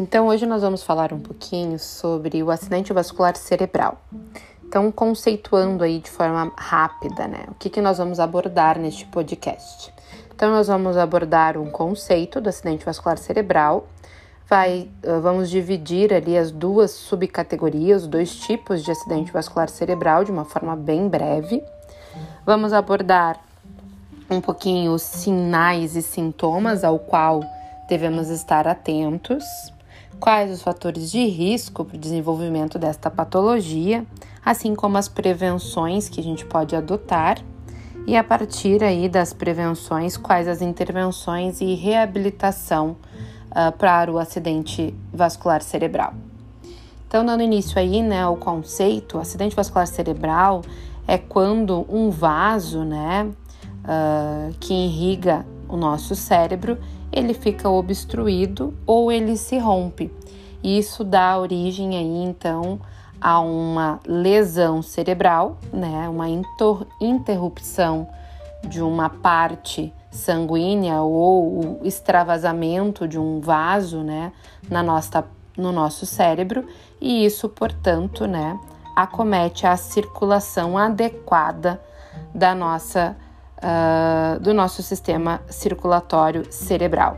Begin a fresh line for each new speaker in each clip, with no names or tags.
Então, hoje nós vamos falar um pouquinho sobre o acidente vascular cerebral. Então, conceituando aí de forma rápida, né? O que, que nós vamos abordar neste podcast? Então, nós vamos abordar um conceito do acidente vascular cerebral. Vai, eh, vamos dividir ali as duas subcategorias, dois tipos de acidente vascular cerebral de uma forma bem breve. Vamos abordar um pouquinho os sinais e sintomas ao qual devemos estar atentos quais os fatores de risco para o desenvolvimento desta patologia, assim como as prevenções que a gente pode adotar e a partir aí das prevenções, quais as intervenções e reabilitação uh, para o acidente vascular cerebral. Então, dando início aí, né, ao conceito, acidente vascular cerebral é quando um vaso, né, uh, que irriga o nosso cérebro, ele fica obstruído ou ele se rompe. Isso dá origem aí então a uma lesão cerebral, né, uma interrupção de uma parte sanguínea ou o extravasamento de um vaso, né, na nossa, no nosso cérebro, e isso, portanto, né, acomete a circulação adequada da nossa uh, do nosso sistema circulatório cerebral.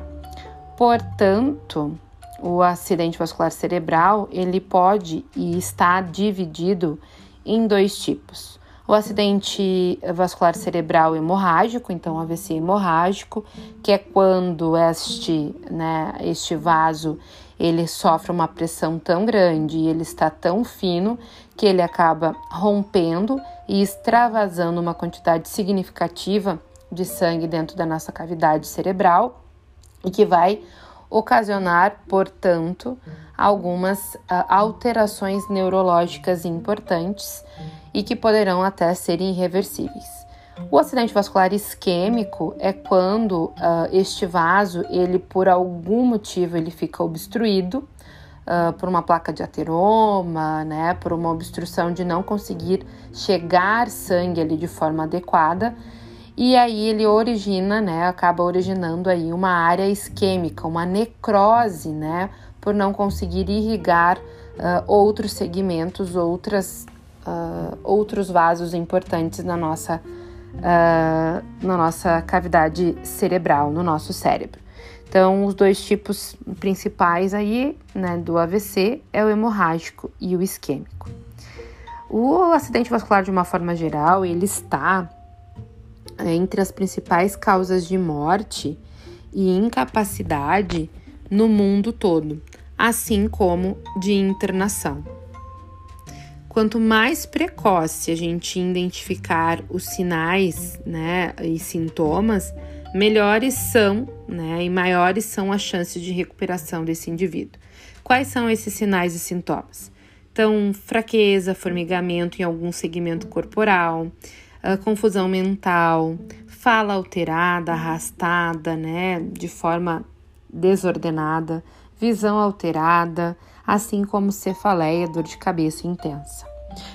Portanto, o acidente vascular cerebral ele pode e está dividido em dois tipos. O acidente vascular cerebral hemorrágico, então AVC hemorrágico, que é quando este, né, este vaso ele sofre uma pressão tão grande e ele está tão fino que ele acaba rompendo e extravasando uma quantidade significativa de sangue dentro da nossa cavidade cerebral e que vai ocasionar, portanto, algumas uh, alterações neurológicas importantes e que poderão até ser irreversíveis. O acidente vascular isquêmico é quando uh, este vaso, ele por algum motivo, ele fica obstruído uh, por uma placa de ateroma, né, por uma obstrução de não conseguir chegar sangue ali de forma adequada, e aí ele origina, né, acaba originando aí uma área isquêmica, uma necrose, né, por não conseguir irrigar uh, outros segmentos, outras, uh, outros vasos importantes na nossa uh, na nossa cavidade cerebral, no nosso cérebro. Então, os dois tipos principais aí, né, do AVC é o hemorrágico e o isquêmico. O acidente vascular, de uma forma geral, ele está é, entre as principais causas de morte e incapacidade no mundo todo, assim como de internação. Quanto mais precoce a gente identificar os sinais né, e sintomas, melhores são né, e maiores são as chances de recuperação desse indivíduo. Quais são esses sinais e sintomas? Então, fraqueza, formigamento em algum segmento corporal, uh, confusão mental, fala alterada, arrastada, né, de forma desordenada, visão alterada, assim como cefaleia, dor de cabeça intensa.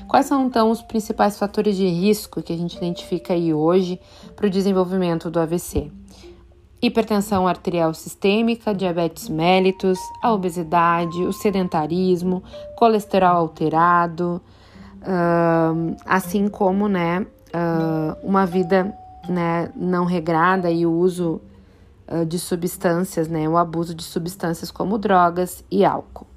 Quais são então os principais fatores de risco que a gente identifica aí hoje para o desenvolvimento do AVC? Hipertensão arterial sistêmica, diabetes mellitus, a obesidade, o sedentarismo, colesterol alterado, uh, assim como né, uh, uma vida né, não regrada e o uso uh, de substâncias, né, o abuso de substâncias como drogas e álcool.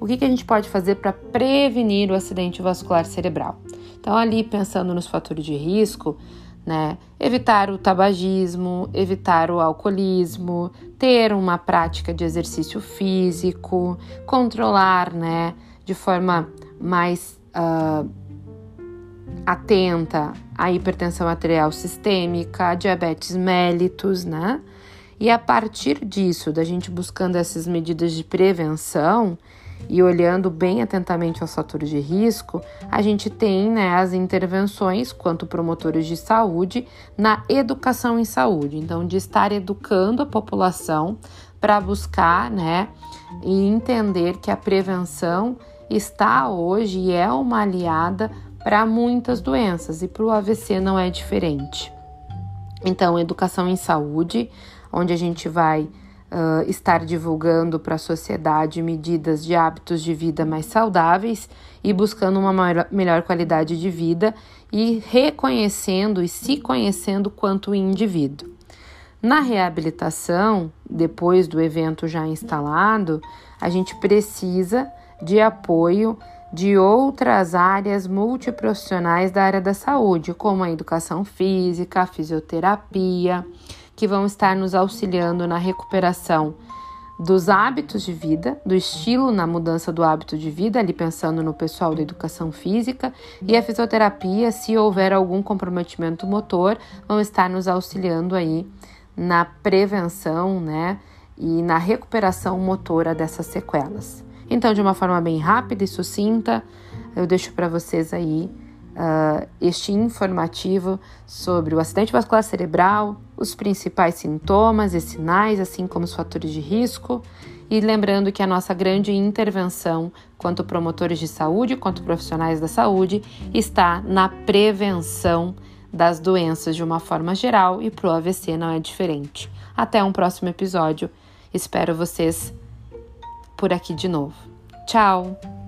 O que, que a gente pode fazer para prevenir o acidente vascular cerebral? Então, ali pensando nos fatores de risco, né? Evitar o tabagismo, evitar o alcoolismo, ter uma prática de exercício físico, controlar, né, de forma mais uh, atenta a hipertensão arterial sistêmica, a diabetes mellitus, né? E a partir disso, da gente buscando essas medidas de prevenção, e olhando bem atentamente aos fatores de risco, a gente tem né, as intervenções quanto promotores de saúde na educação em saúde. Então, de estar educando a população para buscar né, e entender que a prevenção está hoje e é uma aliada para muitas doenças e para o AVC não é diferente. Então, educação em saúde, onde a gente vai uh, estar divulgando para a sociedade medidas de hábitos de vida mais saudáveis e buscando uma maior, melhor qualidade de vida e reconhecendo e se conhecendo quanto indivíduo. Na reabilitação, depois do evento já instalado, a gente precisa de apoio de outras áreas multiprofissionais da área da saúde, como a educação física, a fisioterapia, que vão estar nos auxiliando na recuperação dos hábitos de vida, do estilo na mudança do hábito de vida, ali pensando no pessoal da educação física, e a fisioterapia, se houver algum comprometimento motor, vão estar nos auxiliando aí na prevenção, né, e na recuperação motora dessas sequelas. Então, de uma forma bem rápida e sucinta, eu deixo para vocês aí uh, este informativo sobre o acidente vascular cerebral, os principais sintomas e sinais, assim como os fatores de risco. E lembrando que a nossa grande intervenção, quanto promotores de saúde, quanto profissionais da saúde, está na prevenção das doenças de uma forma geral e para o AVC não é diferente. Até um próximo episódio. Espero vocês por aqui de novo. Tchau!